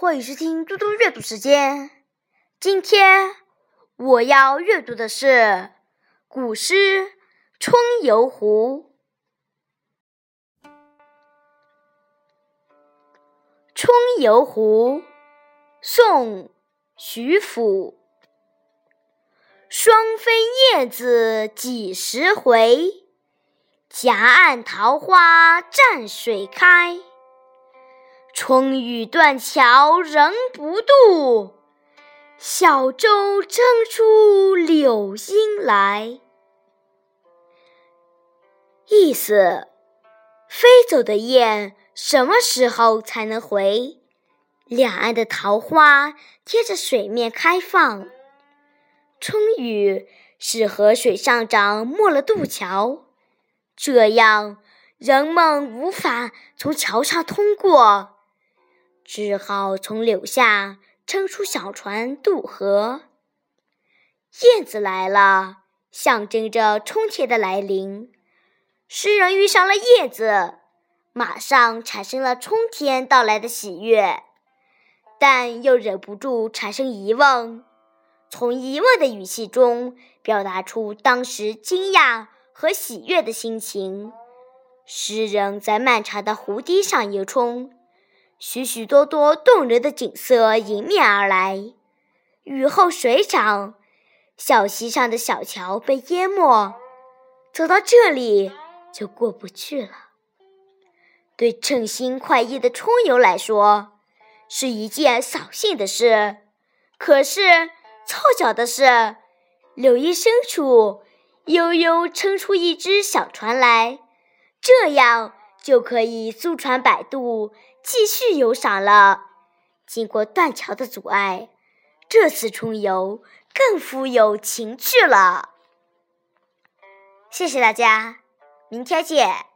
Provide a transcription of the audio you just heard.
欢迎收听嘟嘟阅读时间。今天我要阅读的是古诗《春游湖》。《春游湖》宋·徐甫。双飞燕子几时回？夹岸桃花蘸水开。春雨断桥人不渡，小舟争出柳阴来。意思：飞走的雁什么时候才能回？两岸的桃花贴着水面开放。春雨使河水上涨，没了渡桥，这样人们无法从桥上通过。只好从柳下撑出小船渡河。燕子来了，象征着春天的来临。诗人遇上了燕子，马上产生了春天到来的喜悦，但又忍不住产生疑问。从疑问的语气中表达出当时惊讶和喜悦的心情。诗人在漫长的湖堤上游春。许许多多动人的景色迎面而来，雨后水涨，小溪上的小桥被淹没，走到这里就过不去了。对称心快意的春游来说，是一件扫兴的事。可是凑巧的是，柳荫深处悠悠撑出一只小船来，这样就可以租船摆渡。继续游赏了。经过断桥的阻碍，这次春游更富有情趣了。谢谢大家，明天见。